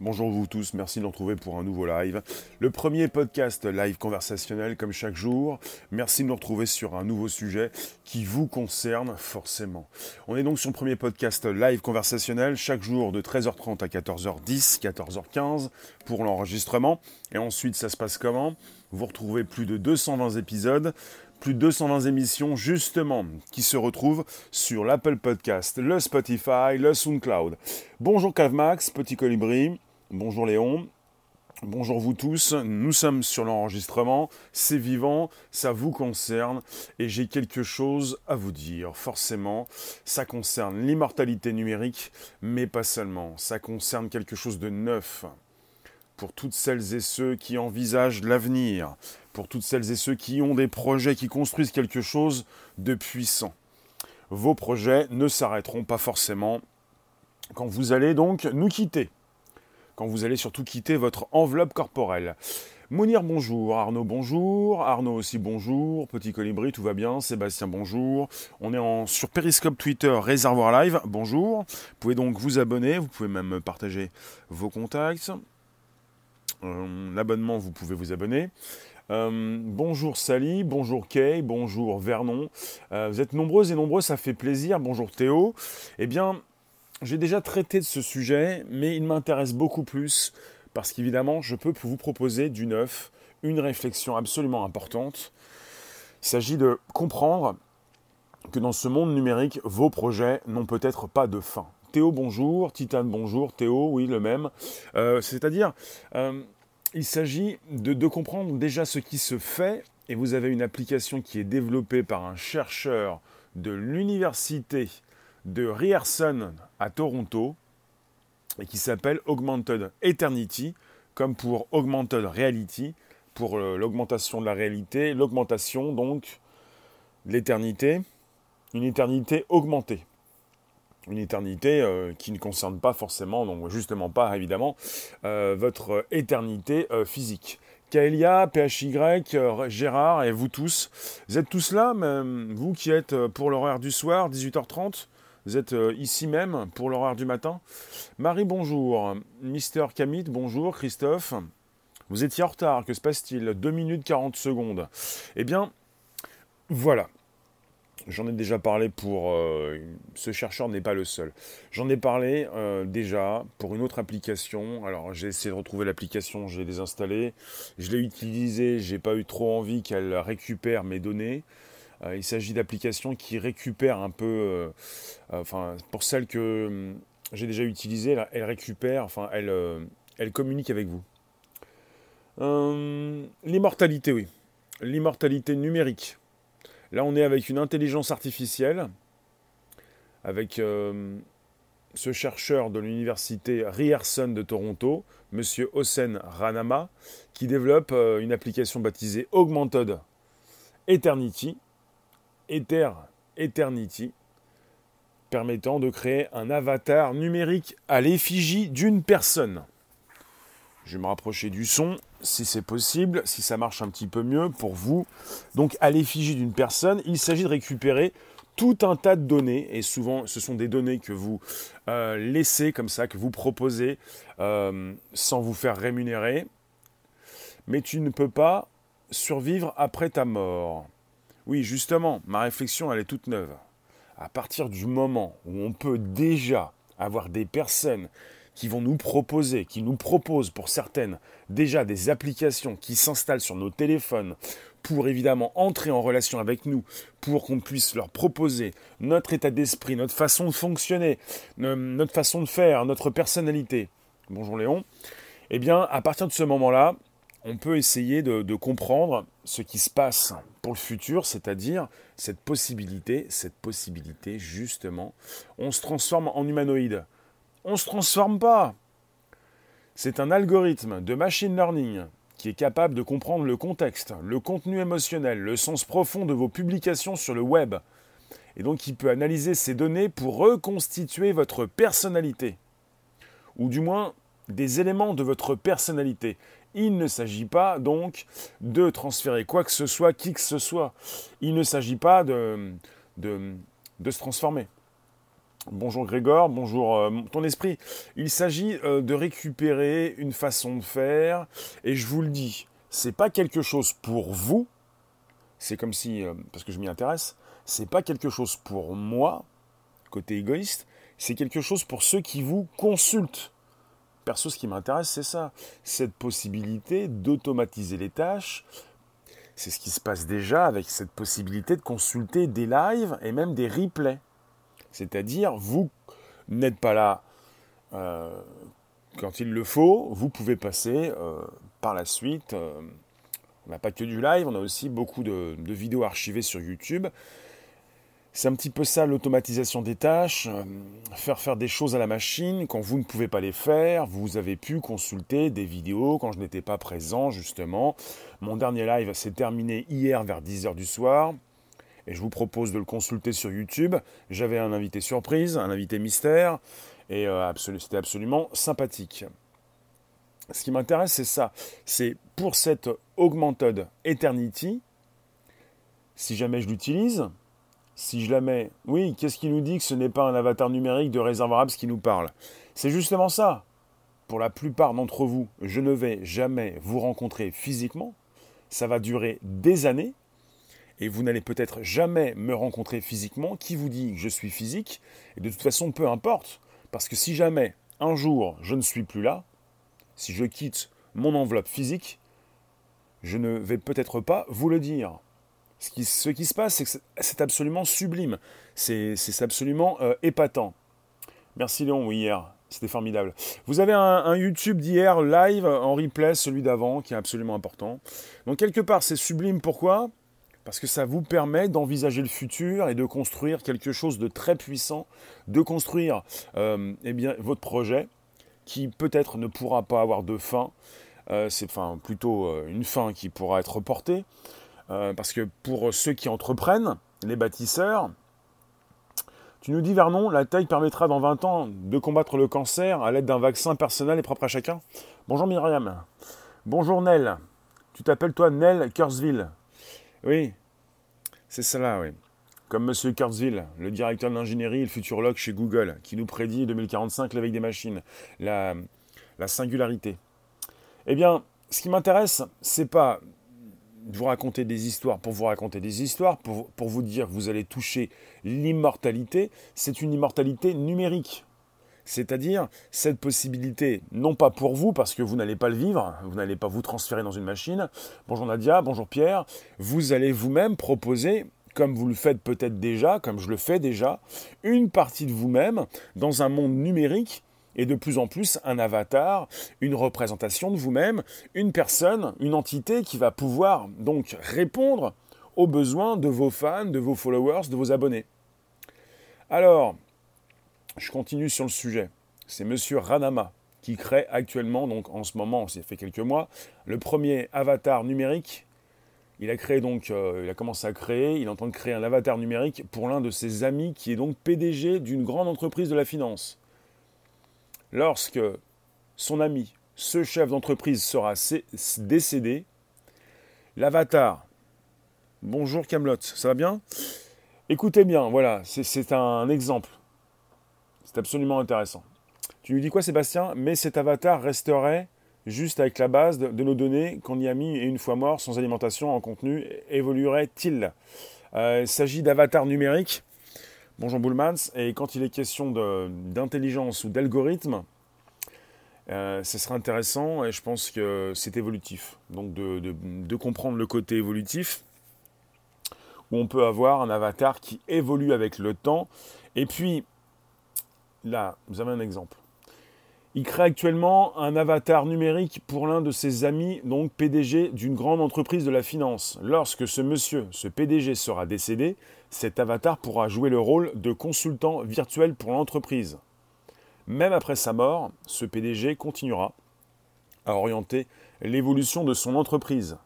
Bonjour vous tous, merci de nous retrouver pour un nouveau live. Le premier podcast live conversationnel comme chaque jour. Merci de nous retrouver sur un nouveau sujet qui vous concerne forcément. On est donc sur le premier podcast live conversationnel chaque jour de 13h30 à 14h10, 14h15 pour l'enregistrement. Et ensuite ça se passe comment? Vous retrouvez plus de 220 épisodes plus de 220 émissions justement qui se retrouvent sur l'Apple Podcast, le Spotify, le SoundCloud. Bonjour Cavmax, petit colibri, bonjour Léon, bonjour vous tous, nous sommes sur l'enregistrement, c'est vivant, ça vous concerne. Et j'ai quelque chose à vous dire. Forcément, ça concerne l'immortalité numérique, mais pas seulement, ça concerne quelque chose de neuf pour toutes celles et ceux qui envisagent l'avenir, pour toutes celles et ceux qui ont des projets, qui construisent quelque chose de puissant. Vos projets ne s'arrêteront pas forcément. Quand vous allez donc nous quitter, quand vous allez surtout quitter votre enveloppe corporelle. Mounir, bonjour. Arnaud, bonjour. Arnaud aussi, bonjour. Petit colibri, tout va bien. Sébastien, bonjour. On est en, sur Periscope Twitter, Réservoir Live, bonjour. Vous pouvez donc vous abonner, vous pouvez même partager vos contacts. Euh, l'abonnement, vous pouvez vous abonner. Euh, bonjour Sally, bonjour Kay, bonjour Vernon. Euh, vous êtes nombreuses et nombreux, ça fait plaisir. Bonjour Théo. Eh bien, j'ai déjà traité de ce sujet, mais il m'intéresse beaucoup plus parce qu'évidemment, je peux vous proposer du neuf, une réflexion absolument importante. Il s'agit de comprendre que dans ce monde numérique, vos projets n'ont peut-être pas de fin. Théo, bonjour. Titane, bonjour. Théo, oui, le même. Euh, c'est-à-dire, il s'agit de, comprendre déjà ce qui se fait, et vous avez une application qui est développée par un chercheur de l'université de Ryerson à Toronto, et qui s'appelle Augmented Eternity, comme pour Augmented Reality, pour euh, l'augmentation de la réalité, l'augmentation donc de l'éternité, une éternité augmentée. Une éternité euh, qui ne concerne pas forcément, donc justement pas évidemment, euh, votre éternité physique. Kaelia, PHY, Gérard et vous tous, vous êtes tous là, même vous qui êtes pour l'horaire du soir, 18h30, vous êtes ici même pour l'horaire du matin. Marie, bonjour. Mister Kamit, bonjour. Christophe, vous étiez en retard, que se passe-t-il? 2 minutes 40 secondes. Eh bien, voilà. J'en ai déjà parlé pour... Euh, ce chercheur n'est pas le seul. J'en ai parlé euh, déjà pour une autre application. Alors j'ai essayé de retrouver l'application, j'ai désinstallé. Je l'ai utilisée, j'ai pas eu trop envie qu'elle récupère mes données. Euh, il s'agit d'applications qui récupèrent un peu... enfin, pour celles que hum, j'ai déjà utilisées, elles récupèrent, enfin, elles, elles communiquent avec vous. L'immortalité, oui. L'immortalité numérique. Là, on est avec une intelligence artificielle, avec euh, ce chercheur de l'université Ryerson de Toronto, M. Hossein Ranama, qui développe euh, une application baptisée Augmented Eternity, Ether Eternity, permettant de créer un avatar numérique à l'effigie d'une personne. Je vais me rapprocher du son, si c'est possible, si ça marche un petit peu mieux pour vous. Donc à l'effigie d'une personne, il s'agit de récupérer tout un tas de données, et souvent ce sont des données que vous euh, laissez comme ça, que vous proposez euh, sans vous faire rémunérer, mais tu ne peux pas survivre après ta mort. Oui, justement, ma réflexion, elle est toute neuve. À partir du moment où on peut déjà avoir des personnes qui vont nous proposer, qui nous proposent pour certaines déjà des applications qui s'installent sur nos téléphones pour évidemment entrer en relation avec nous, pour qu'on puisse leur proposer notre état d'esprit, notre façon de fonctionner, notre façon de faire, notre personnalité. Bonjour Léon. Eh bien, à partir de ce moment-là, on peut essayer de, comprendre ce qui se passe pour le futur, c'est-à-dire cette possibilité, cette possibilité justement, on se transforme en humanoïde on ne se transforme pas. C'est un algorithme de machine learning qui est capable de comprendre le contexte, le contenu émotionnel, le sens profond de vos publications sur le web. Et donc il peut analyser ces données pour reconstituer votre personnalité. Ou du moins des éléments de votre personnalité. Il ne s'agit pas donc de transférer quoi que ce soit, qui que ce soit. Il ne s'agit pas de, de, se transformer. Bonjour Grégor, bonjour euh, ton esprit. Il s'agit euh, de récupérer une façon de faire, et je vous le dis, c'est pas quelque chose pour vous, c'est comme si, euh, parce que je m'y intéresse, c'est pas quelque chose pour moi, côté égoïste, c'est quelque chose pour ceux qui vous consultent. Perso, ce qui m'intéresse, c'est ça, cette possibilité d'automatiser les tâches. C'est ce qui se passe déjà avec cette possibilité de consulter des lives et même des replays. C'est-à-dire, vous n'êtes pas là euh, quand il le faut, vous pouvez passer euh, par la suite. Euh, on n'a pas que du live, on a aussi beaucoup de, vidéos archivées sur YouTube. C'est un petit peu ça l'automatisation des tâches, faire faire des choses à la machine quand vous ne pouvez pas les faire. Vous avez pu consulter des vidéos quand je n'étais pas présent justement. Mon dernier live s'est terminé hier vers 10h du soir et je vous propose de le consulter sur YouTube. J'avais un invité surprise, un invité mystère, et euh, c'était absolument sympathique. Ce qui m'intéresse, c'est ça. C'est pour cette Augmented Eternity, si jamais je l'utilise, si je la mets, oui, qu'est-ce qui nous dit que ce n'est pas un avatar numérique de Réservoir qui nous parle? C'est justement ça. Pour la plupart d'entre vous, je ne vais jamais vous rencontrer physiquement. Ça va durer des années et vous n'allez peut-être jamais me rencontrer physiquement, qui vous dit que je suis physique, et de toute façon, peu importe, parce que si jamais un jour je ne suis plus là, si je quitte mon enveloppe physique, je ne vais peut-être pas vous le dire. Ce qui, se passe, c'est que c'est absolument sublime, c'est absolument euh, épatant. Merci Léon, oui, hier, c'était formidable. Vous avez un, YouTube d'hier live en replay, celui d'avant, qui est absolument important. Donc quelque part, c'est sublime. Pourquoi? Parce que ça vous permet d'envisager le futur et de construire quelque chose de très puissant, de construire euh, eh bien, votre projet qui peut-être ne pourra pas avoir de fin, euh, c'est enfin, plutôt une fin qui pourra être reportée, parce que pour ceux qui entreprennent, les bâtisseurs, tu nous dis Vernon, la taille permettra dans 20 ans de combattre le cancer à l'aide d'un vaccin personnel et propre à chacun. Bonjour Myriam. Bonjour Nell. Tu t'appelles toi Nell Kurzville. Oui, c'est cela, oui. Comme M. Kurzweil, le directeur de l'ingénierie et le futurologue chez Google, qui nous prédit 2045 l'éveil des machines, la, singularité. Eh bien, ce qui m'intéresse, c'est pas vous raconter des histoires pour vous raconter des histoires, pour, pour vous dire que vous allez toucher l'immortalité, c'est une immortalité numérique. C'est-à-dire cette possibilité, non pas pour vous, parce que vous n'allez pas le vivre, vous n'allez pas vous transférer dans une machine. Bonjour Nadia, bonjour Pierre. Vous allez vous-même proposer, comme vous le faites peut-être déjà, comme je le fais déjà, une partie de vous-même dans un monde numérique et de plus en plus un avatar, une représentation de vous-même, une personne, une entité qui va pouvoir donc répondre aux besoins de vos fans, de vos followers, de vos abonnés. Alors, je continue sur le sujet. C'est Monsieur Ranama qui crée actuellement, donc en ce moment, c'est fait quelques mois, le premier avatar numérique. Il a créé donc, euh, il a commencé à créer, il entend créer un avatar numérique pour l'un de ses amis qui est donc PDG d'une grande entreprise de la finance. Lorsque son ami, ce chef d'entreprise sera décédé, l'avatar, bonjour Camelot, ça va bien? Écoutez bien, voilà, c'est un exemple. C'est absolument intéressant. Tu lui dis quoi, Sébastien? Mais cet avatar resterait juste avec la base de, nos données qu'on y a mis et une fois mort, sans alimentation en contenu, évoluerait-il? Euh, Il s'agit d'avatars numériques. Bonjour Bullmans. Et quand il est question d'intelligence ou d'algorithme, euh, ce serait intéressant et je pense que c'est évolutif. Donc de, comprendre le côté évolutif, où on peut avoir un avatar qui évolue avec le temps. Et puis, Là, vous avez un exemple. Il crée actuellement un avatar numérique pour l'un de ses amis, donc PDG d'une grande entreprise de la finance. Lorsque ce monsieur, ce PDG sera décédé, cet avatar pourra jouer le rôle de consultant virtuel pour l'entreprise. Même après sa mort, ce PDG continuera à orienter l'évolution de son entreprise.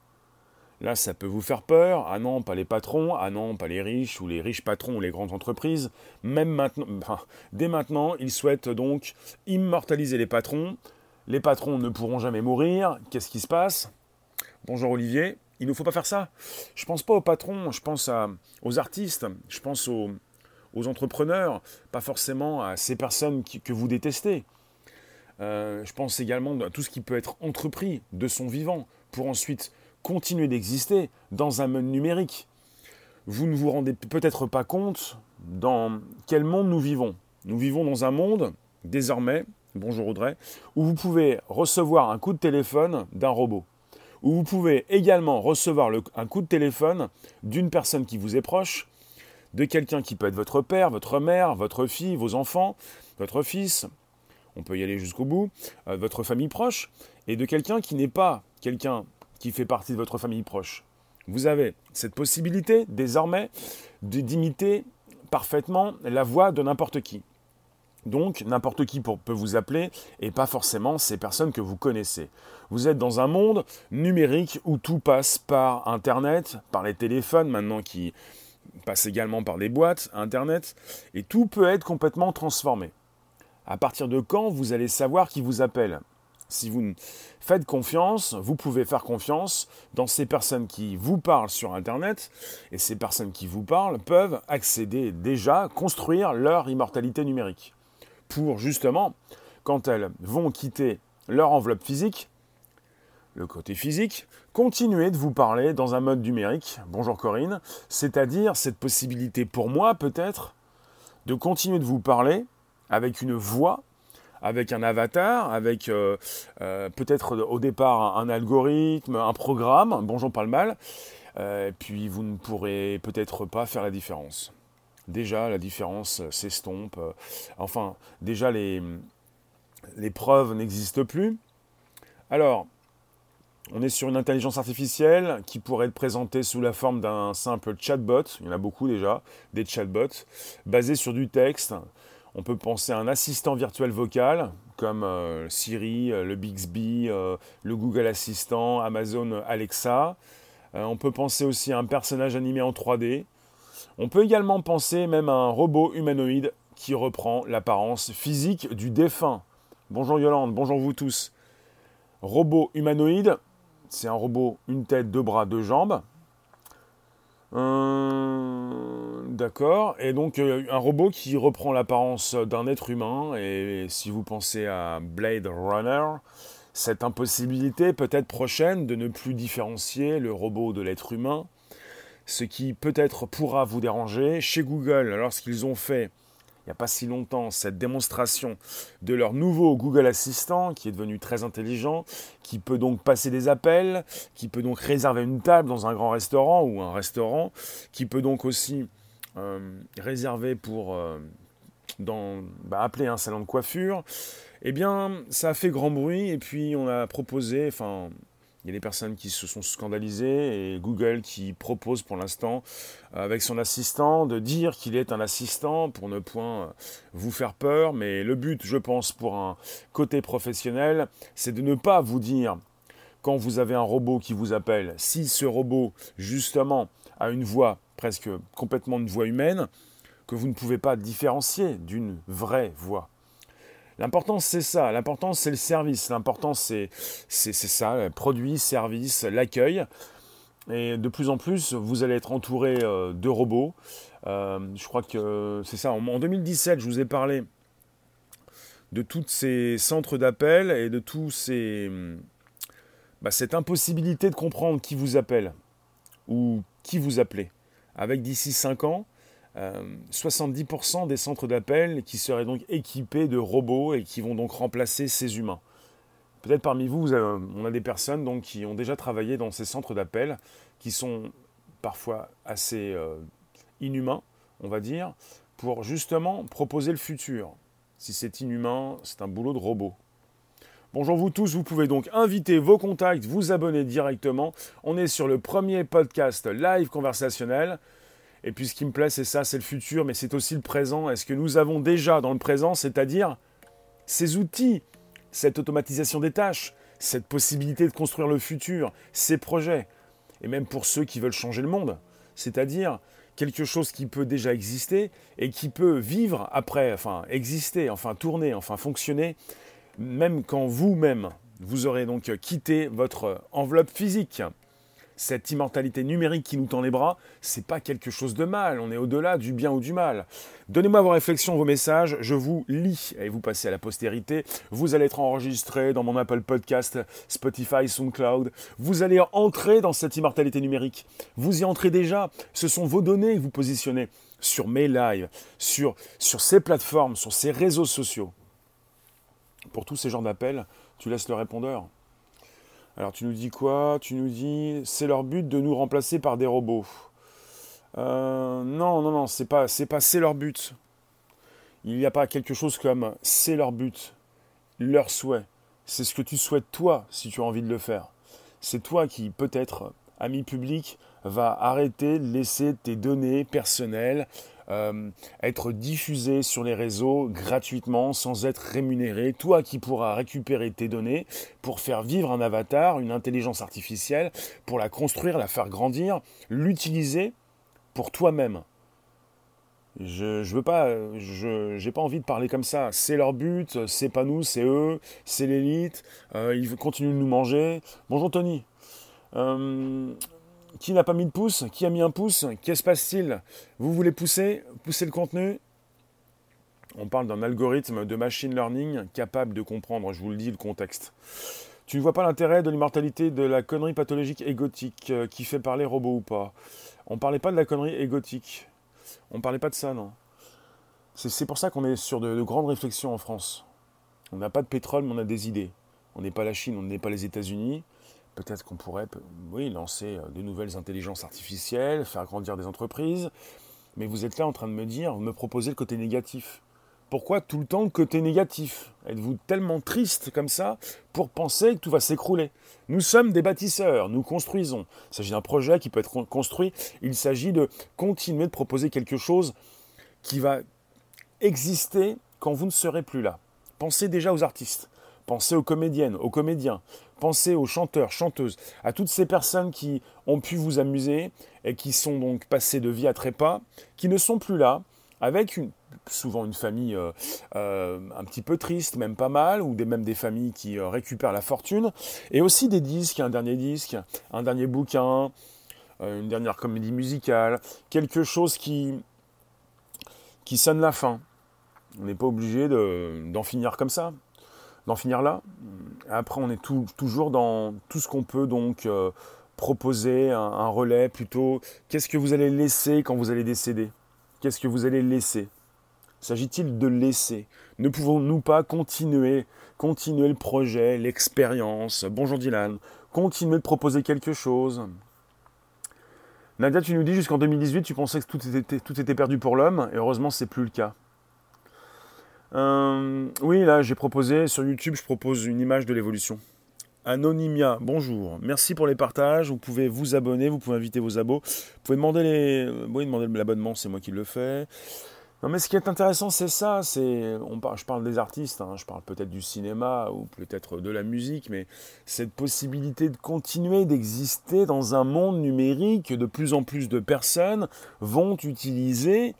Là, ça peut vous faire peur. Ah non, pas les patrons. Ah non, pas les riches ou les riches patrons ou les grandes entreprises. Même maintenant, dès maintenant, ils souhaitent donc immortaliser les patrons. Les patrons ne pourront jamais mourir. Qu'est-ce qui se passe? Bonjour Olivier. Il ne faut pas faire ça. Je pense pas aux patrons, je pense aux artistes, je pense aux, entrepreneurs, pas forcément à ces personnes que vous détestez. Euh, je pense également à tout ce qui peut être entrepris de son vivant pour ensuite continuer d'exister dans un monde numérique. Vous ne vous rendez peut-être pas compte dans quel monde nous vivons. Nous vivons dans un monde, désormais, bonjour Audrey, où vous pouvez recevoir un coup de téléphone d'un robot. Où vous pouvez également recevoir un coup de téléphone d'une personne qui vous est proche, de quelqu'un qui peut être votre père, votre mère, votre fille, vos enfants, votre fils, on peut y aller jusqu'au bout, euh, votre famille proche, et de quelqu'un qui n'est pas quelqu'un qui fait partie de votre famille proche. Vous avez cette possibilité désormais d'imiter parfaitement la voix de n'importe qui. Donc n'importe qui peut vous appeler et pas forcément ces personnes que vous connaissez. Vous êtes dans un monde numérique où tout passe par Internet, par les téléphones maintenant qui passent également par des boîtes, Internet, et tout peut être complètement transformé. À partir de quand vous allez savoir qui vous appelle? Si vous faites confiance, vous pouvez faire confiance dans ces personnes qui vous parlent sur Internet, et ces personnes qui vous parlent peuvent accéder déjà, construire leur immortalité numérique. Pour justement, quand elles vont quitter leur enveloppe physique, le côté physique, continuer de vous parler dans un mode numérique, bonjour Corinne, c'est-à-dire cette possibilité pour moi peut-être de continuer de vous parler avec une voix, avec un avatar, avec euh, euh, peut-être au départ un, algorithme, un programme, bonjour pas le mal, euh, puis vous ne pourrez peut-être pas faire la différence. Déjà, la différence s'estompe. enfin, déjà, les, les preuves n'existent plus. Alors, on est sur une intelligence artificielle qui pourrait être présentée sous la forme d'un simple chatbot, il y en a beaucoup déjà, des chatbots, basés sur du texte, on peut penser à un assistant virtuel vocal comme euh, Siri, euh, le Bixby, euh, le Google Assistant, Amazon Alexa. on peut penser aussi à un personnage animé en 3D. On peut également penser même à un robot humanoïde qui reprend l'apparence physique du défunt. Bonjour Yolande, bonjour vous tous. Robot humanoïde, c'est un robot, une tête, deux bras, deux jambes. D'accord. Et donc euh, un robot qui reprend l'apparence d'un être humain. Et si vous pensez à Blade Runner, cette impossibilité peut-être prochaine de ne plus différencier le robot de l'être humain, ce qui peut-être pourra vous déranger. Chez Google, lorsqu'ils ont fait il n'y a pas si longtemps cette démonstration de leur nouveau Google Assistant qui est devenu très intelligent, qui peut donc passer des appels, qui peut donc réserver une table dans un grand restaurant ou un restaurant, qui peut donc aussi euh, réservé pour euh, bah, appeler un salon de coiffure, eh bien, ça a fait grand bruit et puis on a proposé, enfin, il y a des personnes qui se sont scandalisées et Google qui propose pour l'instant, avec son assistant, de dire qu'il est un assistant pour ne point vous faire peur. Mais le but, je pense, pour un côté professionnel, c'est de ne pas vous dire quand vous avez un robot qui vous appelle, si ce robot, justement, a une voix presque complètement une voix humaine, que vous ne pouvez pas différencier d'une vraie voix. L'important c'est ça, l'important c'est le service, l'important c'est ça, produit, service, l'accueil. Et de plus en plus, vous allez être entouré euh, de robots. Euh, je crois que c'est ça. En 2017, je vous ai parlé de tous ces centres d'appel et de tous ces, bah, cette impossibilité de comprendre qui vous appelle ou qui vous appelez avec d'ici 5 ans 70% euh, des centres d'appel qui seraient donc équipés de robots et qui vont donc remplacer ces humains. Peut-être parmi vous, on a des personnes qui ont déjà travaillé dans ces centres d'appel, qui sont parfois assez euh, inhumains, on va dire, pour justement proposer le futur. Si c'est inhumain, c'est un boulot de robot. Bonjour vous tous, vous pouvez donc inviter vos contacts, vous abonner directement. On est sur le premier podcast live conversationnel. Et puis ce qui me plaît, c'est ça, c'est le futur, mais c'est aussi le présent. Est-ce que nous avons déjà dans le présent, c'est-à-dire ces outils, cette automatisation des tâches, cette possibilité de construire le futur, ces projets, et même pour ceux qui veulent changer le monde, c'est-à-dire quelque chose qui peut déjà exister et qui peut vivre après, enfin exister, enfin tourner, enfin fonctionner même quand vous-même, vous aurez donc quitté votre enveloppe physique. cette immortalité numérique qui nous tend les bras, c'est pas quelque chose de mal. On est au-delà du bien ou du mal. Donnez-moi vos réflexions, vos messages. Je vous lis et vous passez à la postérité. Vous allez être enregistré dans mon Apple Podcast, Spotify, SoundCloud. Vous allez entrer dans cette immortalité numérique. Vous y entrez déjà. Ce sont vos données que vous positionnez sur mes lives, sur, sur ces plateformes, sur ces réseaux sociaux. Pour tous ces genres d'appels, tu laisses le répondeur. Alors tu nous dis quoi? Tu nous dis c'est leur but de nous remplacer par des robots. Euh, non, non, non, c'est pas, c'est pas c'est leur but. Il n'y a pas quelque chose comme c'est leur but, leur souhait. C'est ce que tu souhaites toi si tu as envie de le faire. C'est toi qui peut-être, ami public, va arrêter de laisser tes données personnelles euh, être diffusées sur les réseaux gratuitement sans être rémunéré. Toi qui pourras récupérer tes données pour faire vivre un avatar, une intelligence artificielle, pour la construire, la faire grandir, l'utiliser pour toi-même. Je, je veux pas, je j'ai pas envie de parler comme ça. C'est leur but, c'est pas nous, c'est eux, c'est l'élite. Euh, ils continuent de nous manger. Bonjour Tony. Euh, qui n'a pas mis de pouce? Qui a mis un pouce? Qu'est-ce se passe-t-il? Vous voulez pousser? Pousser le contenu? On parle d'un algorithme de machine learning capable de comprendre, je vous le dis, le contexte. Tu ne vois pas l'intérêt de l'immortalité de la connerie pathologique égotique euh, qui fait parler robot ou pas On parlait pas de la connerie égotique. On parlait pas de ça, non. C'est pour ça qu'on est sur de grandes réflexions en France. On n'a pas de pétrole, mais on a des idées. On n'est pas la Chine, on n'est pas les États-Unis peut-être qu'on pourrait lancer euh, de nouvelles intelligences artificielles, faire grandir des entreprises. Mais vous êtes là en train de me dire, vous me proposez le côté négatif. Pourquoi tout le temps le côté négatif? Êtes-vous tellement triste comme ça pour penser que tout va s'écrouler? Nous sommes des bâtisseurs, nous construisons. Il s'agit d'un projet qui peut être construit. Il s'agit de continuer de proposer quelque chose qui va exister quand vous ne serez plus là. Pensez déjà aux artistes. Pensez aux comédiennes, aux comédiens. Pensez aux chanteurs, chanteuses, à toutes ces personnes qui ont pu vous amuser et qui sont donc passées de vie à trépas, qui ne sont plus là, avec souvent une famille euh, euh, un petit peu triste, même pas mal, ou même des familles qui euh, récupèrent la fortune, et aussi des disques, un dernier disque, un dernier bouquin, une dernière comédie musicale, quelque chose qui sonne la fin. On n'est pas obligé d'en finir comme ça d'en finir là. Après, on est toujours dans tout ce qu'on peut donc euh, proposer, un, relais plutôt. Qu'est-ce que vous allez laisser quand vous allez décéder? Qu'est-ce que vous allez laisser? S'agit-il de laisser? Ne pouvons-nous pas continuer, continuer le projet, l'expérience? Bonjour Dylan. Continuer de proposer quelque chose? Nadia, tu nous dis jusqu'en 2018, tu pensais que tout était, tout était perdu pour l'homme, et heureusement, c'est plus le cas. Euh, oui, là, j'ai proposé sur YouTube, je propose une image de l'évolution. Anonymia, bonjour. Merci pour les partages. Vous pouvez vous abonner, vous pouvez inviter vos abos. Vous pouvez demander les, oui, demander l'abonnement, c'est moi qui le fais. Non, mais ce qui est intéressant, c'est ça. C'est, je parle des artistes, hein, je parle peut-être du cinéma ou peut-être de la musique, mais cette possibilité de continuer d'exister dans un monde numérique, que de plus en plus de personnes vont utiliser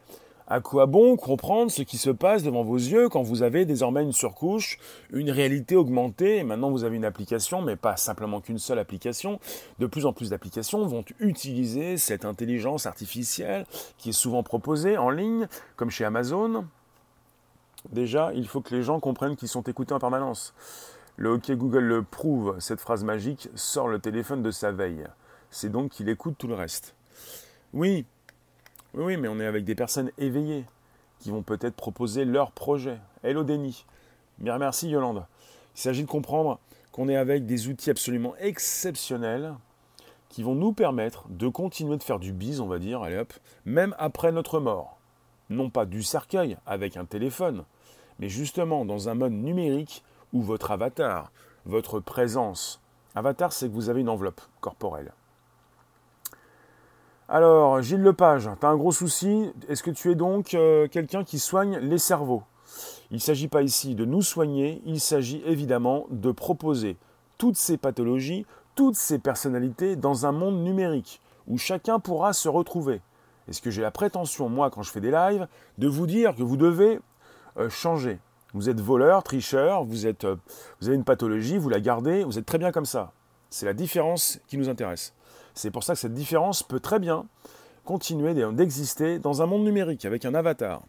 à quoi bon comprendre ce qui se passe devant vos yeux quand vous avez désormais une surcouche, une réalité augmentée, maintenant vous avez une application, mais pas simplement qu'une seule application. De plus en plus d'applications vont utiliser cette intelligence artificielle qui est souvent proposée en ligne, comme chez Amazon. Déjà, il faut que les gens comprennent qu'ils sont écoutés en permanence. Le OK Google le prouve, cette phrase magique sort le téléphone de sa veille. C'est donc qu'il écoute tout le reste. Oui, oui, oui, mais on est avec des personnes éveillées qui vont peut-être proposer leur projet. Hello Denis. Merci Yolande. Il s'agit de comprendre qu'on est avec des outils absolument exceptionnels qui vont nous permettre de continuer de faire du bise, on va dire, allez hop, même après notre mort. Non pas du cercueil avec un téléphone, mais justement dans un mode numérique où votre avatar, votre présence, avatar c'est que vous avez une enveloppe corporelle. Alors, Gilles Lepage, tu as un gros souci. Est-ce que tu es donc euh, quelqu'un qui soigne les cerveaux? Il ne s'agit pas ici de nous soigner, il s'agit évidemment de proposer toutes ces pathologies, toutes ces personnalités dans un monde numérique où chacun pourra se retrouver. Est-ce que j'ai la prétention, moi, quand je fais des lives, de vous dire que vous devez euh, changer? Vous êtes voleur, tricheur, vous, êtes, euh, vous avez une pathologie, vous la gardez, vous êtes très bien comme ça. C'est la différence qui nous intéresse. C'est pour ça que cette différence peut très bien continuer d'exister dans un monde numérique avec un avatar.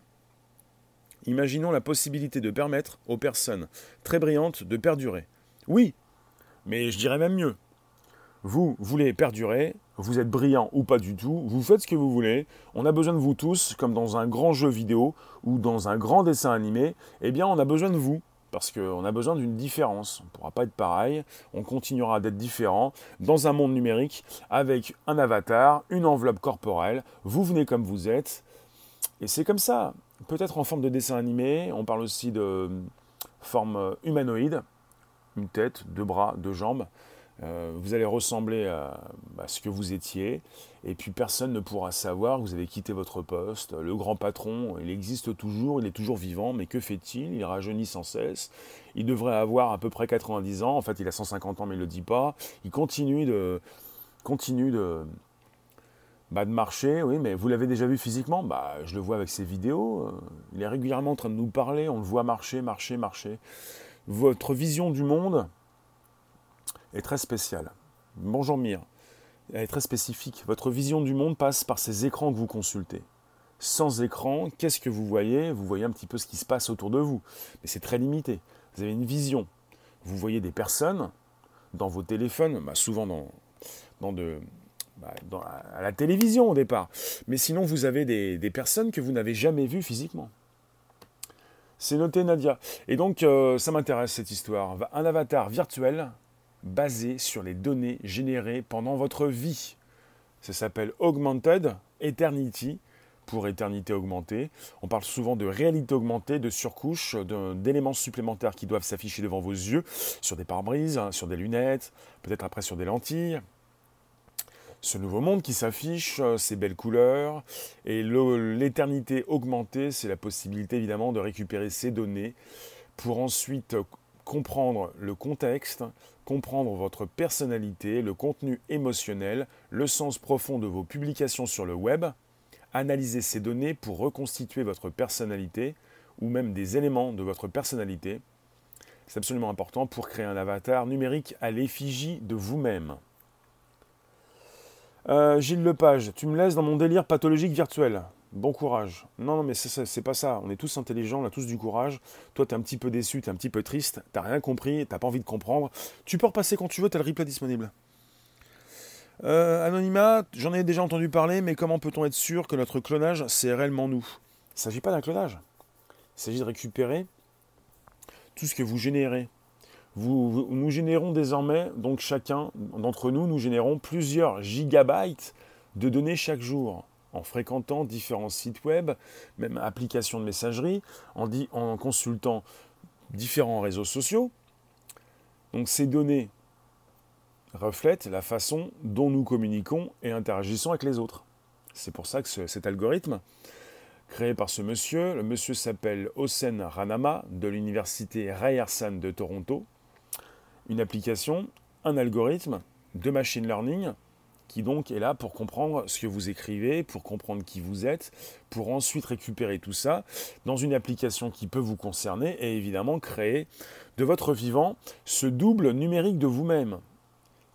Imaginons la possibilité de permettre aux personnes très brillantes de perdurer. Oui, mais je dirais même mieux. Vous voulez perdurer, vous êtes brillant ou pas du tout, vous faites ce que vous voulez, on a besoin de vous tous, comme dans un grand jeu vidéo ou dans un grand dessin animé, eh bien on a besoin de vous, parce qu'on a besoin d'une différence. On ne pourra pas être pareil, on continuera d'être différent dans un monde numérique avec un avatar, une enveloppe corporelle, vous venez comme vous êtes, et c'est comme ça. Peut-être en forme de dessin animé, on parle aussi de forme humanoïde, une tête, deux bras, deux jambes. Euh, vous allez ressembler à, ce que vous étiez, et puis personne ne pourra savoir vous avez quitté votre poste. Le grand patron, il existe toujours, il est toujours vivant, mais que fait-il? Il rajeunit sans cesse. Il devrait avoir à peu près 90 ans, en fait il a 150 ans mais il ne le dit pas. Il continue de, continue de, bah, de marcher, oui, mais vous l'avez déjà vu physiquement? Bah, Je le vois avec ses vidéos, il est régulièrement en train de nous parler, on le voit marcher, marcher, marcher. Votre vision du monde, est très spéciale. Bonjour Mire. Elle est très spécifique. Votre vision du monde passe par ces écrans que vous consultez. Sans écran, qu'est-ce que vous voyez? Vous voyez un petit peu ce qui se passe autour de vous. Mais c'est très limité. Vous avez une vision. Vous voyez des personnes dans vos téléphones, bah, souvent dans, dans bah, à la télévision au départ. Mais sinon, vous avez des, des personnes que vous n'avez jamais vues physiquement. C'est noté, Nadia. Et donc, euh, ça m'intéresse cette histoire. Un avatar virtuel basé sur les données générées pendant votre vie. Ça s'appelle Augmented Eternity pour éternité augmentée. On parle souvent de réalité augmentée, de surcouche, d'éléments supplémentaires qui doivent s'afficher devant vos yeux, sur des pare-brises, hein, sur des lunettes, peut-être après sur des lentilles. Ce nouveau monde qui s'affiche, euh, ces belles couleurs, et l'éternité augmentée, c'est la possibilité évidemment de récupérer ces données pour ensuite comprendre le contexte, comprendre votre personnalité, le contenu émotionnel, le sens profond de vos publications sur le web, analyser ces données pour reconstituer votre personnalité ou même des éléments de votre personnalité. C'est absolument important pour créer un avatar numérique à l'effigie de vous-même. Euh, Gilles Lepage, tu me laisses dans mon délire pathologique virtuel. Bon courage. Non, non, mais c'est pas ça. On est tous intelligents, on a tous du courage. Toi, t'es un petit peu déçu, t'es un petit peu triste, t'as rien compris, t'as pas envie de comprendre. Tu peux repasser quand tu veux, t'as le replay disponible. Euh, anonymat, j'en ai déjà entendu parler, mais comment peut-on être sûr que notre clonage, c'est réellement nous? Il ne s'agit pas d'un clonage. Il s'agit de récupérer tout ce que vous générez. Nous générons désormais, donc chacun d'entre nous, nous générons plusieurs gigabytes de données chaque jour en fréquentant différents sites web, même applications de messagerie, en, consultant différents réseaux sociaux. Donc ces données reflètent la façon dont nous communiquons et interagissons avec les autres. C'est pour ça que cet algorithme, créé par ce monsieur, le monsieur s'appelle Osen Ranama de l'université Ryerson de Toronto, une application, un algorithme de machine learning qui donc est là pour comprendre ce que vous écrivez, pour comprendre qui vous êtes, pour ensuite récupérer tout ça dans une application qui peut vous concerner et évidemment créer de votre vivant ce double numérique de vous-même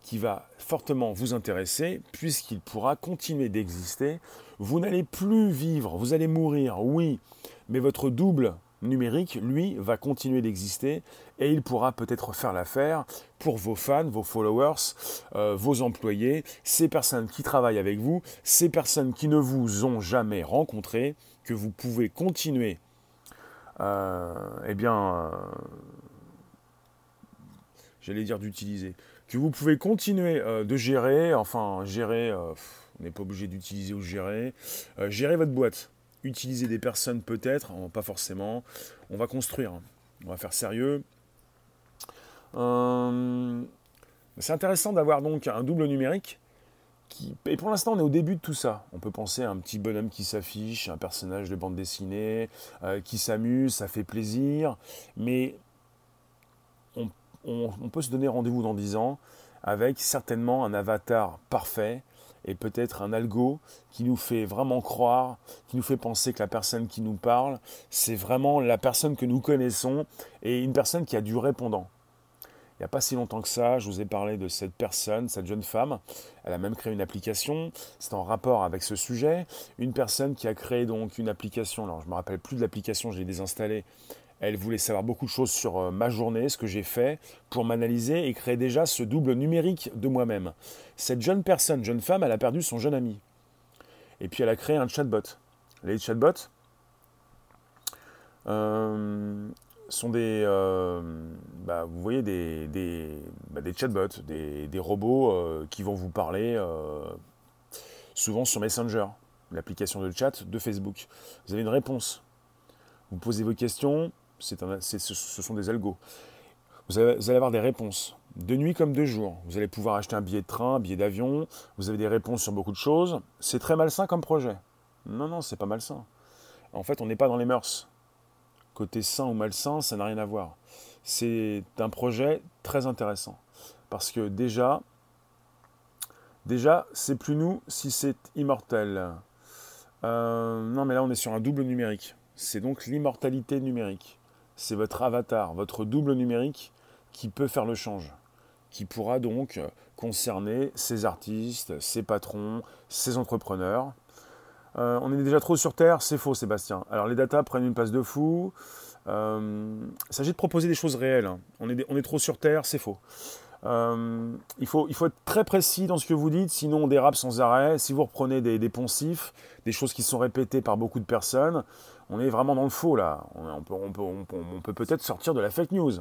qui va fortement vous intéresser puisqu'il pourra continuer d'exister. Vous n'allez plus vivre, vous allez mourir, oui, mais votre double numérique, lui, va continuer d'exister et il pourra peut-être faire l'affaire pour vos fans, vos followers, euh, vos employés, ces personnes qui travaillent avec vous, ces personnes qui ne vous ont jamais rencontré, que vous pouvez continuer, euh, eh bien, euh, j'allais dire d'utiliser, que vous pouvez continuer de gérer, enfin, gérer, on n'est pas obligé d'utiliser ou gérer, gérer votre boîte utiliser des personnes peut-être, pas forcément. On va construire, on va faire sérieux. Euh, c'est intéressant d'avoir donc un double numérique. Qui, et pour l'instant, on est au début de tout ça. On peut penser à un petit bonhomme qui s'affiche, un personnage de bande dessinée, euh, qui s'amuse, ça fait plaisir. Mais on, on peut se donner rendez-vous dans 10 ans avec certainement un avatar parfait et peut-être un algo qui nous fait vraiment croire, qui nous fait penser que la personne qui nous parle, c'est vraiment la personne que nous connaissons et une personne qui a du répondant, Il n'y a pas si longtemps que ça, je vous ai parlé de cette personne, cette jeune femme. Elle a même créé une application. C'est en rapport avec ce sujet. Une personne qui a créé donc une application. Alors, je ne me rappelle plus de l'application, je l'ai désinstallée. Elle voulait savoir beaucoup de choses sur euh, ma journée, ce que j'ai fait, pour m'analyser et créer déjà ce double numérique de moi-même. Cette jeune personne, jeune femme, elle a perdu son jeune ami. Et puis elle a créé un chatbot. Les chatbots euh, sont des, euh, bah, vous voyez, des, bah, chatbots, des, robots qui vont vous parler souvent sur Messenger, l'application de chat de Facebook. Vous avez une réponse. Vous posez vos questions, ce sont des algos. Vous allez, vous allez avoir des réponses de nuit comme de jour. Vous allez pouvoir acheter un billet de train, un billet d'avion, vous avez des réponses sur beaucoup de choses. C'est très malsain comme projet. Non, non, c'est pas malsain. En fait, on n'est pas dans les mœurs. Côté sain ou malsain, ça n'a rien à voir. C'est un projet très intéressant. Parce que déjà, déjà, c'est plus nous si c'est immortel. Euh, non, mais là, on est sur un double numérique. C'est donc l'immortalité numérique. C'est votre avatar, votre double numérique qui peut faire le change qui pourra donc concerner ces artistes, ces patrons, ces entrepreneurs. Euh, on est déjà trop sur Terre, c'est faux Sébastien. Alors les datas prennent une place de fou. Euh, il s'agit de proposer des choses réelles. Hein. On, est, on, est, trop sur Terre, c'est faux. Euh, il, faut, il, faut, être très précis dans ce que vous dites, sinon on dérape sans arrêt. Si vous reprenez des, des, poncifs, des choses qui sont répétées par beaucoup de personnes, on est vraiment dans le faux là. On, peut, on peut, on peut peut-être sortir de la fake news.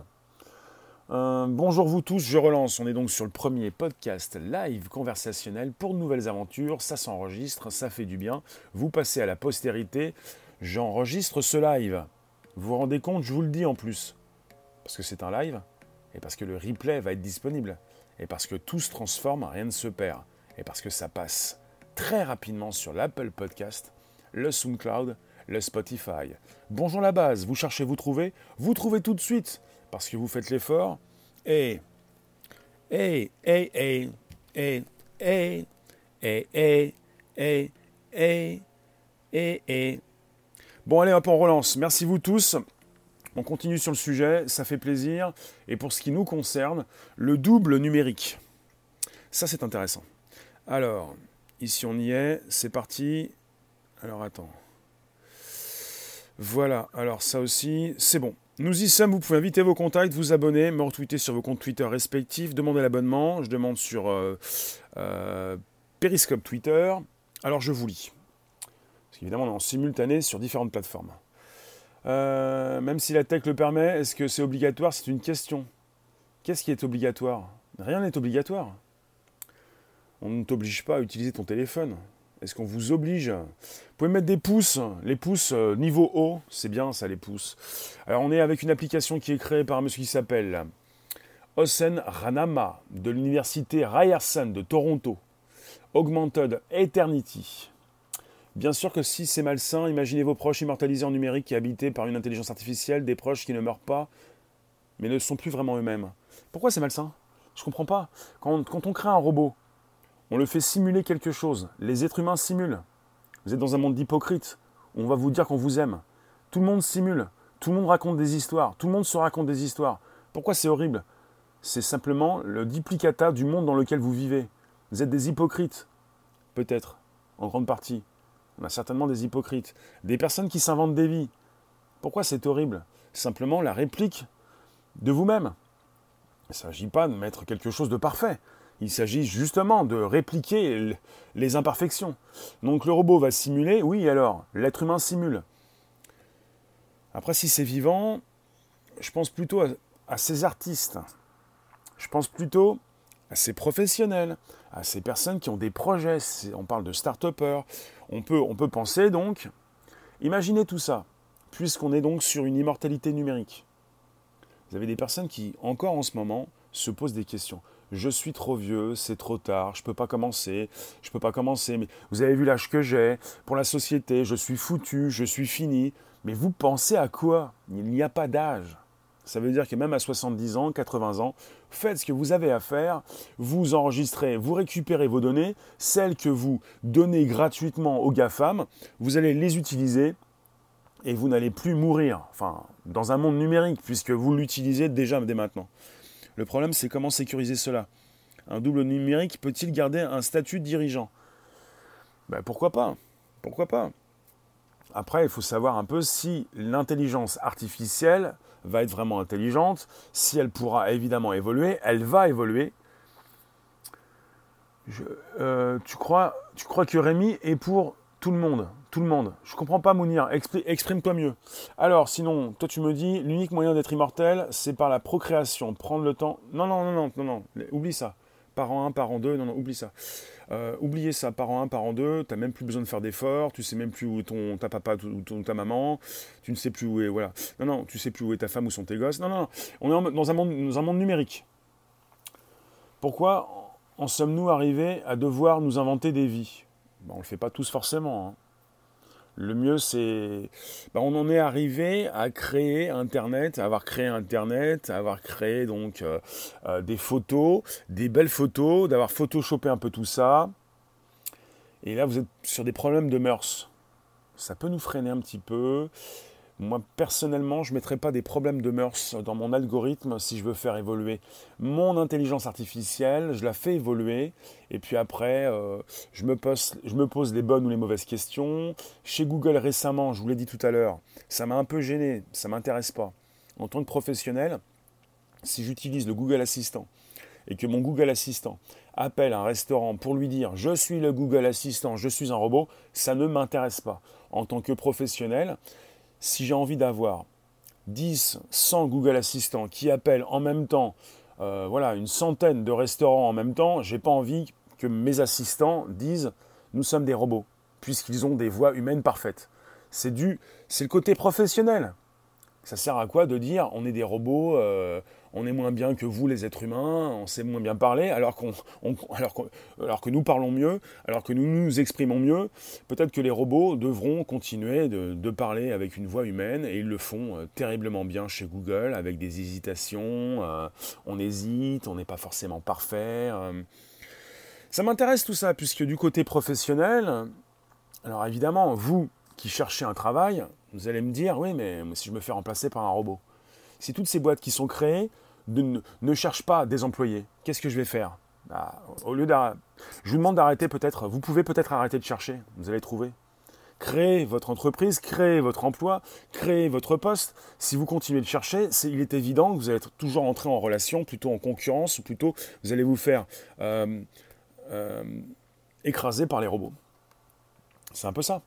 Euh, bonjour vous tous, je relance. On est donc sur le premier podcast live conversationnel pour de nouvelles aventures. Ça s'enregistre, ça fait du bien. Vous passez à la postérité. J'enregistre ce live. Vous vous rendez compte, je vous le dis en plus. Parce que c'est un live et parce que le replay va être disponible. Et parce que tout se transforme, rien ne se perd. Et parce que ça passe très rapidement sur l'Apple Podcast, le SoundCloud, le Spotify. Bonjour la base, vous cherchez, vous trouvez Vous trouvez tout de suite parce que vous faites l'effort. Et, et, et, et, et, et, et, et, et, et. Bon, allez, hop, on relance. Merci vous tous. On continue sur le sujet, ça fait plaisir. Et pour ce qui nous concerne, le double numérique. Ça, c'est intéressant. Alors, ici on y est, c'est parti. Alors, attends. Voilà, alors ça aussi, c'est bon. Nous y sommes, vous pouvez inviter vos contacts, vous abonner, me retweeter sur vos comptes Twitter respectifs, demander l'abonnement, je demande sur euh, euh, Periscope Twitter. Alors je vous lis. Parce qu'évidemment on est en simultané sur différentes plateformes. Euh, même si la tech le permet, est-ce que c'est obligatoire? C'est une question. Qu'est-ce qui est obligatoire? Rien n'est obligatoire. On ne t'oblige pas à utiliser ton téléphone. Est-ce qu'on vous oblige? Vous pouvez mettre des pouces, les pouces euh, niveau haut, c'est bien ça les pouces. Alors on est avec une application qui est créée par un monsieur qui s'appelle Osen Ranama de l'université Ryerson de Toronto. Augmented Eternity. Bien sûr que si c'est malsain, imaginez vos proches immortalisés en numérique et habités par une intelligence artificielle, des proches qui ne meurent pas, mais ne sont plus vraiment eux-mêmes. Pourquoi c'est malsain? Je ne comprends pas. quand on crée un robot, on le fait simuler quelque chose. Les êtres humains simulent. Vous êtes dans un monde d'hypocrites. On va vous dire qu'on vous aime. Tout le monde simule. Tout le monde raconte des histoires. Tout le monde se raconte des histoires. Pourquoi c'est horrible? C'est simplement le duplicata du monde dans lequel vous vivez. Vous êtes des hypocrites. Peut-être. En grande partie. On a certainement des hypocrites. Des personnes qui s'inventent des vies. Pourquoi c'est horrible? Simplement la réplique de vous-même. Il ne s'agit pas de mettre quelque chose de parfait. Il s'agit justement de répliquer les imperfections. Donc le robot va simuler, oui alors, l'être humain simule. Après, si c'est vivant, je pense plutôt à, ces artistes. Je pense plutôt à ces professionnels, à ces personnes qui ont des projets. On parle de start-upers. On peut, on peut penser donc, imaginez tout ça, puisqu'on est donc sur une immortalité numérique. Vous avez des personnes qui, encore en ce moment, se posent des questions je suis trop vieux, c'est trop tard, je ne peux pas commencer, je ne peux pas commencer, mais vous avez vu l'âge que j'ai, pour la société, je suis foutu, je suis fini. Mais vous pensez à quoi? Il n'y a pas d'âge. Ça veut dire que même à 70 ans, 80 ans, faites ce que vous avez à faire, vous enregistrez, vous récupérez vos données, celles que vous donnez gratuitement aux GAFAM, vous allez les utiliser et vous n'allez plus mourir, enfin, dans un monde numérique, puisque vous l'utilisez déjà dès maintenant. Le problème, c'est comment sécuriser cela. Un double numérique peut-il garder un statut de dirigeant? Ben, Pourquoi pas? Pourquoi pas? Après, il faut savoir un peu si l'intelligence artificielle va être vraiment intelligente, si elle pourra évidemment évoluer, elle va évoluer. Euh, tu, crois, tu crois que Rémi est pour tout le monde Tout le monde. Je comprends pas, Mounir. Exprime-toi mieux. Alors, sinon, toi, tu me dis, l'unique moyen d'être immortel, c'est par la procréation. Prendre le temps. Non, non, non, non, non, non. Oublie ça. Parent 1, parent 2, non, non, oublie ça. Euh, oubliez ça, parent 1, parent 2, tu n'as même plus besoin de faire d'efforts, tu sais même plus où est ton, ta papa ou ta maman, tu ne sais plus où est, voilà. Non, non, tu sais plus où est ta femme ou sont tes gosses. Non, non, on est dans un monde, dans un monde numérique. Pourquoi en sommes-nous arrivés à devoir nous inventer des vies? On ne le fait pas tous forcément. Hein. Le mieux, c'est. Ben, on en est arrivé à créer Internet, à avoir créé Internet, à avoir créé donc euh, euh, des photos, des belles photos, d'avoir photoshopé un peu tout ça. Et là, vous êtes sur des problèmes de mœurs. Ça peut nous freiner un petit peu. Moi, personnellement, je ne mettrai pas des problèmes de mœurs dans mon algorithme si je veux faire évoluer mon intelligence artificielle. Je la fais évoluer. Et puis après, euh, je, me pose, je me pose les bonnes ou les mauvaises questions. Chez Google récemment, je vous l'ai dit tout à l'heure, ça m'a un peu gêné. Ça ne m'intéresse pas. En tant que professionnel, si j'utilise le Google Assistant et que mon Google Assistant appelle un restaurant pour lui dire je suis le Google Assistant, je suis un robot, ça ne m'intéresse pas. En tant que professionnel, si j'ai envie d'avoir 10, 100 Google Assistants qui appellent en même temps, euh, voilà, une centaine de restaurants en même temps, j'ai pas envie que mes assistants disent nous sommes des robots, puisqu'ils ont des voix humaines parfaites. C'est du, c'est le côté professionnel. Ça sert à quoi de dire on est des robots, euh, on est moins bien que vous les êtres humains, on sait moins bien parler, alors, que nous parlons mieux, alors que nous nous exprimons mieux, peut-être que les robots devront continuer de, parler avec une voix humaine, et ils le font euh, terriblement bien chez Google, avec des hésitations, euh, on hésite, on n'est pas forcément parfait. Euh. Ça m'intéresse tout ça, puisque du côté professionnel, alors évidemment, vous qui cherchez un travail, vous allez me dire, oui, mais si je me fais remplacer par un robot, si toutes ces boîtes qui sont créées ne, cherchent pas des employés, qu'est-ce que je vais faire? Bah, Au lieu je vous demande d'arrêter peut-être. Vous pouvez peut-être arrêter de chercher. Vous allez trouver. Créez votre entreprise, créez votre emploi, créez votre poste. Si vous continuez de chercher, il est évident que vous allez être toujours entré en relation, plutôt en concurrence, ou plutôt vous allez vous faire euh, euh, écraser par les robots. C'est un peu ça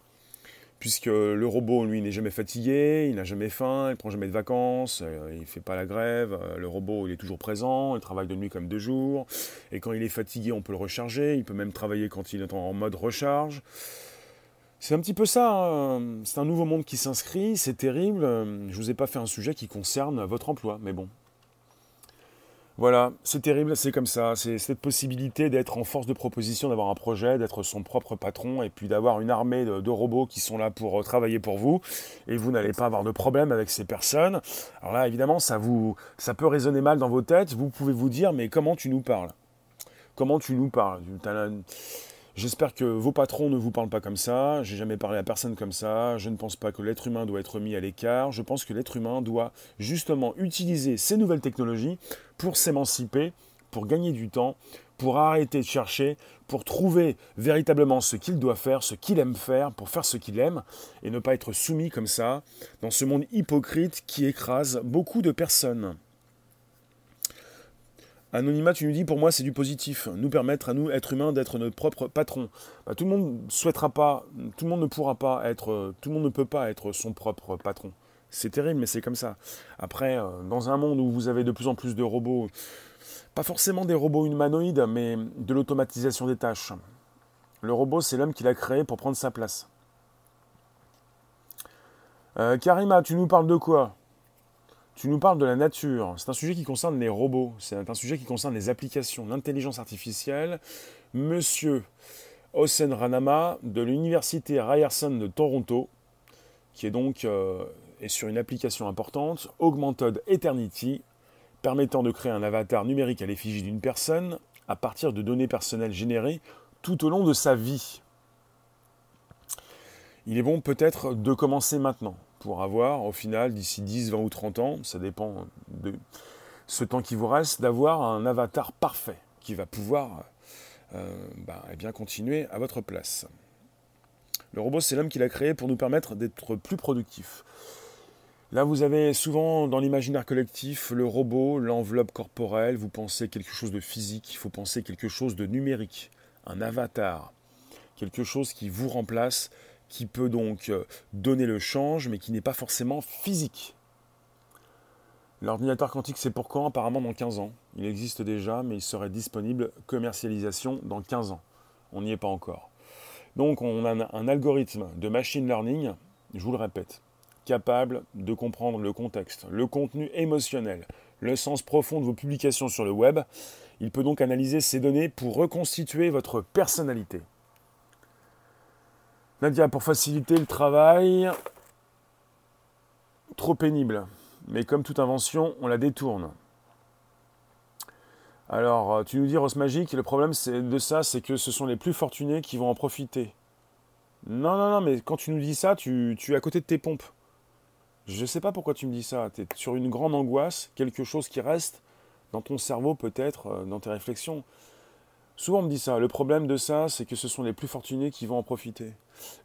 puisque le robot, lui, n'est jamais fatigué, il n'a jamais faim, il prend jamais de vacances, euh, il ne fait pas la grève, euh, le robot, il est toujours présent, il travaille de nuit comme de jour, et quand il est fatigué, on peut le recharger, il peut même travailler quand il est en mode recharge. C'est un petit peu ça, hein. c'est un nouveau monde qui s'inscrit, c'est terrible, je ne vous ai pas fait un sujet qui concerne votre emploi, mais bon, voilà, c'est terrible, c'est comme ça. C'est cette possibilité d'être en force de proposition, d'avoir un projet, d'être son propre patron et puis d'avoir une armée de, robots qui sont là pour euh, travailler pour vous et vous n'allez pas avoir de problème avec ces personnes. Alors là, évidemment, ça, ça peut résonner mal dans vos têtes. Vous pouvez vous dire, mais comment tu nous parles? Comment tu nous parles? J'espère que vos patrons ne vous parlent pas comme ça. J'ai jamais parlé à personne comme ça. Je ne pense pas que l'être humain doit être mis à l'écart. Je pense que l'être humain doit justement utiliser ces nouvelles technologies pour s'émanciper, pour gagner du temps, pour arrêter de chercher, pour trouver véritablement ce qu'il doit faire, ce qu'il aime faire, pour faire ce qu'il aime, et ne pas être soumis comme ça dans ce monde hypocrite qui écrase beaucoup de personnes. Anonymat, tu nous dis, pour moi, c'est du positif. Nous permettre à nous, êtres humains, d'être notre propre patron. Bah, tout le monde ne souhaitera pas, tout le monde ne pourra pas être, tout le monde ne peut pas être son propre patron. C'est terrible, mais c'est comme ça. Après, euh, dans un monde où vous avez de plus en plus de robots, pas forcément des robots humanoïdes, mais de l'automatisation des tâches. Le robot, c'est l'homme qui l'a créé pour prendre sa place. Euh, Karima, tu nous parles de quoi? Tu nous parles de la nature. C'est un sujet qui concerne les robots. C'est un sujet qui concerne les applications, l'intelligence artificielle. Monsieur Osen Ranama de l'université Ryerson de Toronto, qui est donc euh, est sur une application importante, Augmented Eternity, permettant de créer un avatar numérique à l'effigie d'une personne à partir de données personnelles générées tout au long de sa vie. Il est bon peut-être de commencer maintenant pour avoir au final d'ici 10, 20 ou 30 ans, ça dépend de ce temps qui vous reste, d'avoir un avatar parfait qui va pouvoir euh, bah, eh bien, continuer à votre place. Le robot, c'est l'homme qui l'a créé pour nous permettre d'être plus productifs. Là, vous avez souvent dans l'imaginaire collectif le robot, l'enveloppe corporelle, vous pensez quelque chose de physique, il faut penser quelque chose de numérique, un avatar, quelque chose qui vous remplace, qui peut donc euh, donner le change, mais qui n'est pas forcément physique. L'ordinateur quantique, c'est pour quand Apparemment dans 15 ans. Il existe déjà, mais il serait disponible commercialisation dans 15 ans. On n'y est pas encore. Donc on a un algorithme de machine learning, je vous le répète, capable de comprendre le contexte, le contenu émotionnel, le sens profond de vos publications sur le web. Il peut donc analyser ces données pour reconstituer votre personnalité. Nadia, pour faciliter le travail, trop pénible mais comme toute invention, on la détourne. Alors, euh, tu nous dis, Rose Magique, le problème de ça, c'est que ce sont les plus fortunés qui vont en profiter. Non, non, non, mais quand tu nous dis ça, tu, es à côté de tes pompes. Je ne sais pas pourquoi tu me dis ça. Tu es sur une grande angoisse, quelque chose qui reste dans ton cerveau peut-être, euh, dans tes réflexions. Souvent on me dit ça. Le problème de ça, c'est que ce sont les plus fortunés qui vont en profiter.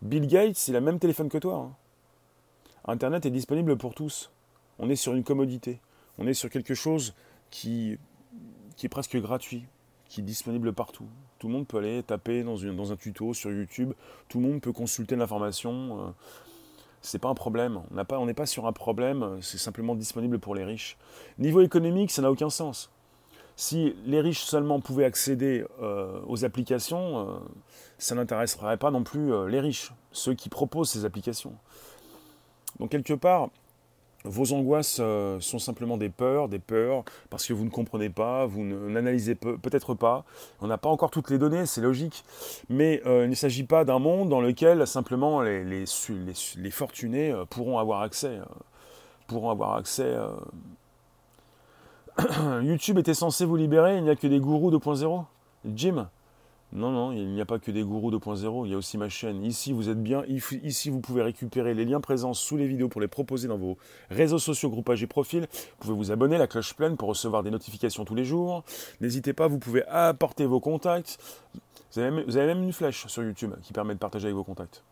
Bill Gates, il a le même téléphone que toi. Hein. Internet est disponible pour tous on est sur une commodité. On est sur quelque chose qui, est presque gratuit, qui est disponible partout. Tout le monde peut aller taper dans, dans un tuto sur YouTube, tout le monde peut consulter l'information. Euh, c'est pas un problème. On n'est pas, sur un problème, c'est simplement disponible pour les riches. Niveau économique, ça n'a aucun sens. Si les riches seulement pouvaient accéder euh, aux applications, euh, ça n'intéresserait pas non plus les riches, ceux qui proposent ces applications. Donc quelque part, vos angoisses euh, sont simplement des peurs, des peurs parce que vous ne comprenez pas, vous n'analysez peut-être pas, on n'a pas encore toutes les données, c'est logique, mais euh, il ne s'agit pas d'un monde dans lequel simplement les, fortunés euh, pourront avoir accès. YouTube était censé vous libérer, il n'y a que des gourous 2.0 Jim non, non, il n'y a pas que des gourous 2.0, il y a aussi ma chaîne. Ici, vous êtes bien. Ici, vous pouvez récupérer les liens présents sous les vidéos pour les proposer dans vos réseaux sociaux, groupages et profils. Vous pouvez vous abonner, la cloche pleine pour recevoir des notifications tous les jours. N'hésitez pas, vous pouvez apporter vos contacts. Vous avez, même, une flèche sur YouTube qui permet de partager avec vos contacts.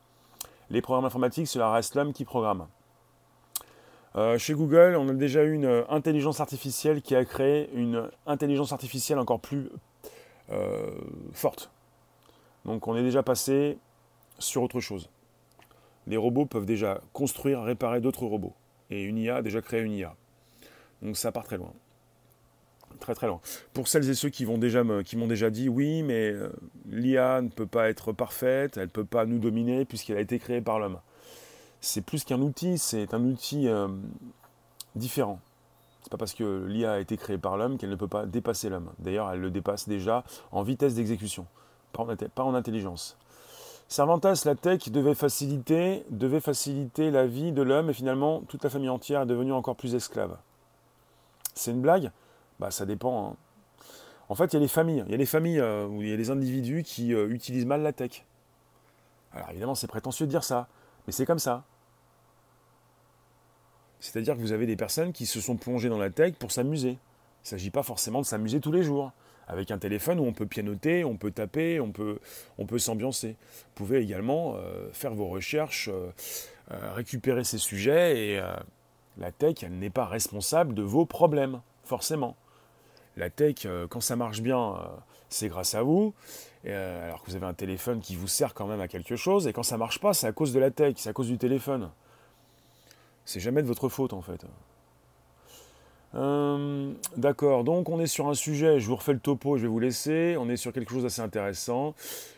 Les programmes informatiques, cela reste l'homme qui programme. Euh, chez Google, on a déjà eu une euh, intelligence artificielle qui a créé une intelligence artificielle encore plus euh, forte. Donc on est déjà passé sur autre chose. Les robots peuvent déjà construire, réparer d'autres robots. Et une IA a déjà créé une IA. Donc ça part très loin. Très très loin. Pour celles et ceux qui, vont déjà m'ont déjà dit oui, mais l'IA ne peut pas être parfaite, elle ne peut pas nous dominer puisqu'elle a été créée par l'homme. C'est plus qu'un outil, c'est un outil euh, différent. C'est pas parce que l'IA a été créée par l'homme qu'elle ne peut pas dépasser l'homme. D'ailleurs, elle le dépasse déjà en vitesse d'exécution, pas, en intelligence. Cervantes, la tech devait faciliter, devait faciliter la vie de l'homme et finalement toute la famille entière est devenue encore plus esclave. C'est une blague? Bah ça dépend. Hein. En fait, il y a les familles, il y a les familles euh, où il y a des individus qui euh, utilisent mal la tech. Alors évidemment, c'est prétentieux de dire ça, mais c'est comme ça. C'est-à-dire que vous avez des personnes qui se sont plongées dans la tech pour s'amuser. Il ne s'agit pas forcément de s'amuser tous les jours. Avec un téléphone où on peut pianoter, on peut taper, on peut, on s'ambiancer. Vous pouvez également euh, faire vos recherches, euh, euh, récupérer ces sujets et la tech, elle n'est pas responsable de vos problèmes, forcément. La tech, quand ça marche bien, c'est grâce à vous, alors que vous avez un téléphone qui vous sert quand même à quelque chose, et quand ça marche pas, c'est à cause de la tech, c'est à cause du téléphone. C'est jamais de votre faute en fait. Euh, d'accord, donc on est sur un sujet, je vous refais le topo, je vais vous laisser, on est sur quelque chose d'assez intéressant.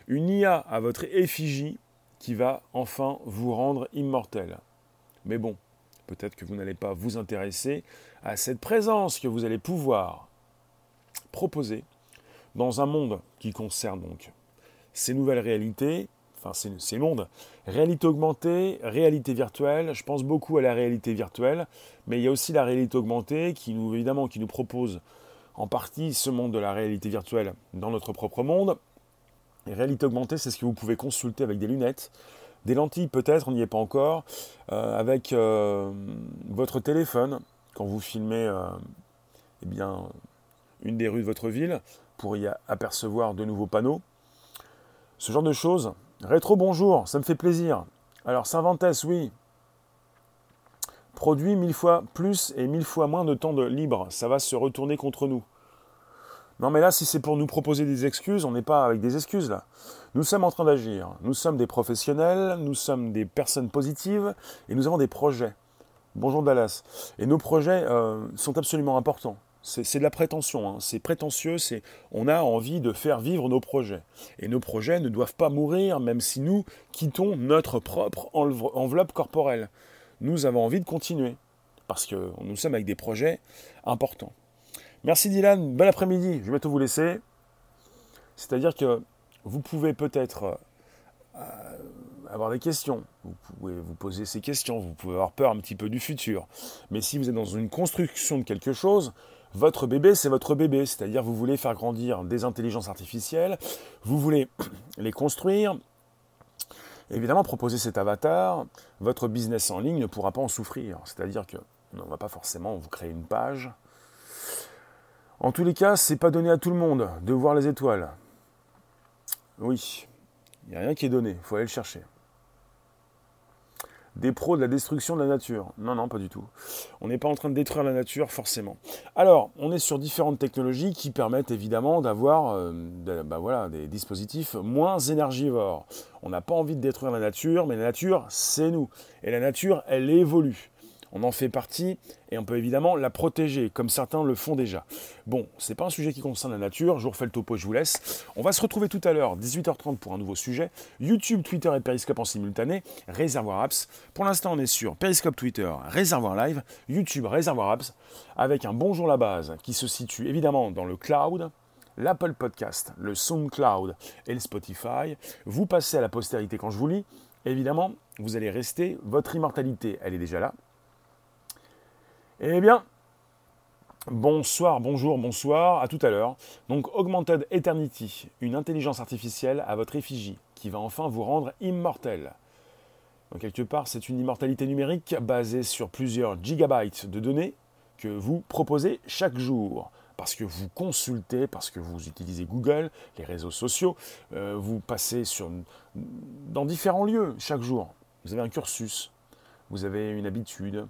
Une IA à votre effigie qui va enfin vous rendre immortel. Mais bon, peut-être que vous n'allez pas vous intéresser à cette présence que vous allez pouvoir proposer dans un monde qui concerne donc ces nouvelles réalités, enfin c'est monde. Réalité augmentée, réalité virtuelle, je pense beaucoup à la réalité virtuelle, mais il y a aussi la réalité augmentée qui nous, évidemment, qui nous propose en partie ce monde de la réalité virtuelle dans notre propre monde. réalité augmentée, c'est ce que vous pouvez consulter avec des lunettes, des lentilles peut-être, on n'y est pas encore, euh, avec euh, votre téléphone, quand vous filmez euh, eh bien, une des rues de votre ville pour y apercevoir de nouveaux panneaux. Ce genre de choses. Rétro, bonjour, ça me fait plaisir. Alors, Saint-Ventès, oui. Produit mille fois plus et mille fois moins de temps libre. Ça va se retourner contre nous. Non, mais là, si c'est pour nous proposer des excuses, on n'est pas avec des excuses là. Nous sommes en train d'agir. Nous sommes des professionnels, nous sommes des personnes positives et nous avons des projets. Bonjour Dallas. Et nos projets euh, sont absolument importants. C'est de la prétention, hein. c'est prétentieux, c'est on a envie de faire vivre nos projets. Et nos projets ne doivent pas mourir même si nous quittons notre propre enveloppe corporelle. Nous avons envie de continuer parce que nous sommes avec des projets importants. Merci Dylan, bon après-midi, je vais bientôt vous laisser. C'est-à-dire que vous pouvez peut-être euh, avoir des questions, vous pouvez vous poser ces questions, vous pouvez avoir peur un petit peu du futur. Mais si vous êtes dans une construction de quelque chose, votre bébé, c'est votre bébé, c'est-à-dire vous voulez faire grandir des intelligences artificielles, vous voulez les construire. Évidemment, proposer cet avatar, votre business en ligne ne pourra pas en souffrir. C'est-à-dire que on ne va pas forcément vous créer une page. En tous les cas, c'est pas donné à tout le monde de voir les étoiles. Oui, il n'y a rien qui est donné, il faut aller le chercher des pros de la destruction de la nature. Non, non, pas du tout. On n'est pas en train de détruire la nature, forcément. Alors, on est sur différentes technologies qui permettent évidemment d'avoir euh, bah des dispositifs moins énergivores. On n'a pas envie de détruire la nature, mais la nature, c'est nous. Et la nature, elle évolue on en fait partie et on peut évidemment la protéger, comme certains le font déjà. Bon, c'est pas un sujet qui concerne la nature, je vous refais le topo je vous laisse. On va se retrouver tout à l'heure, 18h30 pour un nouveau sujet. YouTube, Twitter et Periscope en simultané, Réservoir Apps. Pour l'instant, on est sur Periscope, Twitter, Réservoir Live, YouTube, Réservoir Apps, avec un bonjour la base qui se situe évidemment dans le cloud, l'Apple Podcast, le SoundCloud et le Spotify. Vous passez à la postérité quand je vous lis. Évidemment, vous allez rester, votre immortalité, elle est déjà là, eh bien, bonsoir, bonjour, bonsoir, à tout à l'heure. Donc, Augmented Eternity, une intelligence artificielle à votre effigie, qui va enfin vous rendre immortel. Donc, quelque part, c'est une immortalité numérique basée sur plusieurs gigabytes de données que vous proposez chaque jour. Parce que vous consultez, parce que vous utilisez Google, les réseaux sociaux, euh, vous passez dans différents lieux chaque jour. Vous avez un cursus, vous avez une habitude.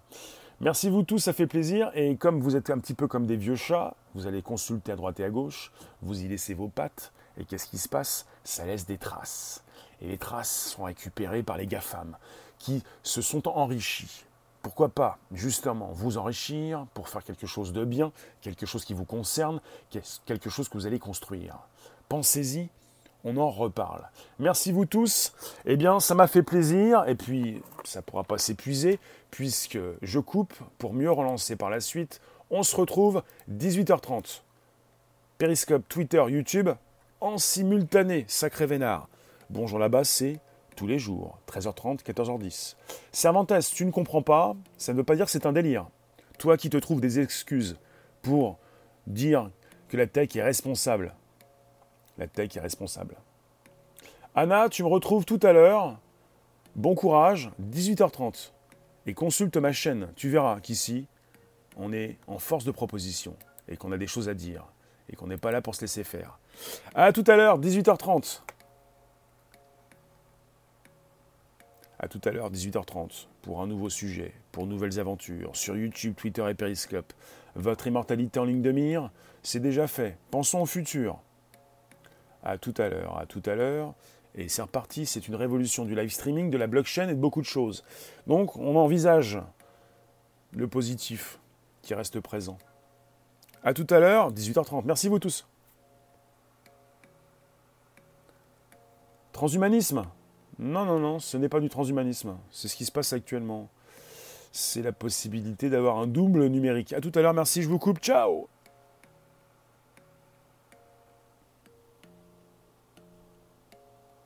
Merci vous tous, ça fait plaisir. Et comme vous êtes un petit peu comme des vieux chats, vous allez consulter à droite et à gauche, vous y laissez vos pattes, et qu'est-ce qui se passe? Ça laisse des traces. Et les traces sont récupérées par les GAFAM, qui se sont enrichis. Pourquoi pas, justement, vous enrichir pour faire quelque chose de bien, quelque chose qui vous concerne, quelque chose que vous allez construire? Pensez-y, on en reparle. Merci vous tous. Eh bien, ça m'a fait plaisir. Et puis, ça ne pourra pas s'épuiser, puisque je coupe pour mieux relancer par la suite. On se retrouve 18h30. Periscope, Twitter, YouTube, en simultané, sacré vénard. Bonjour là-bas, c'est tous les jours, 13h30, 14h10. Cervantes, tu ne comprends pas, ça ne veut pas dire que c'est un délire. Toi qui te trouves des excuses pour dire que la tech est responsable la tech est responsable. Anna, tu me retrouves tout à l'heure. Bon courage, 18h30. Et consulte ma chaîne. Tu verras qu'ici, on est en force de proposition et qu'on a des choses à dire et qu'on n'est pas là pour se laisser faire. À tout à l'heure, 18h30. À tout à l'heure, 18h30, pour un nouveau sujet, pour nouvelles aventures, sur YouTube, Twitter et Periscope. Votre immortalité en ligne de mire, c'est déjà fait. Pensons au futur. À tout à l'heure, à tout à l'heure. Et c'est reparti, c'est une révolution du live streaming, de la blockchain et de beaucoup de choses. Donc on envisage le positif qui reste présent. À tout à l'heure, 18h30. Merci vous tous. Transhumanisme Non, non, non, ce n'est pas du transhumanisme. C'est ce qui se passe actuellement. C'est la possibilité d'avoir un double numérique. À tout à l'heure, merci, je vous coupe. Ciao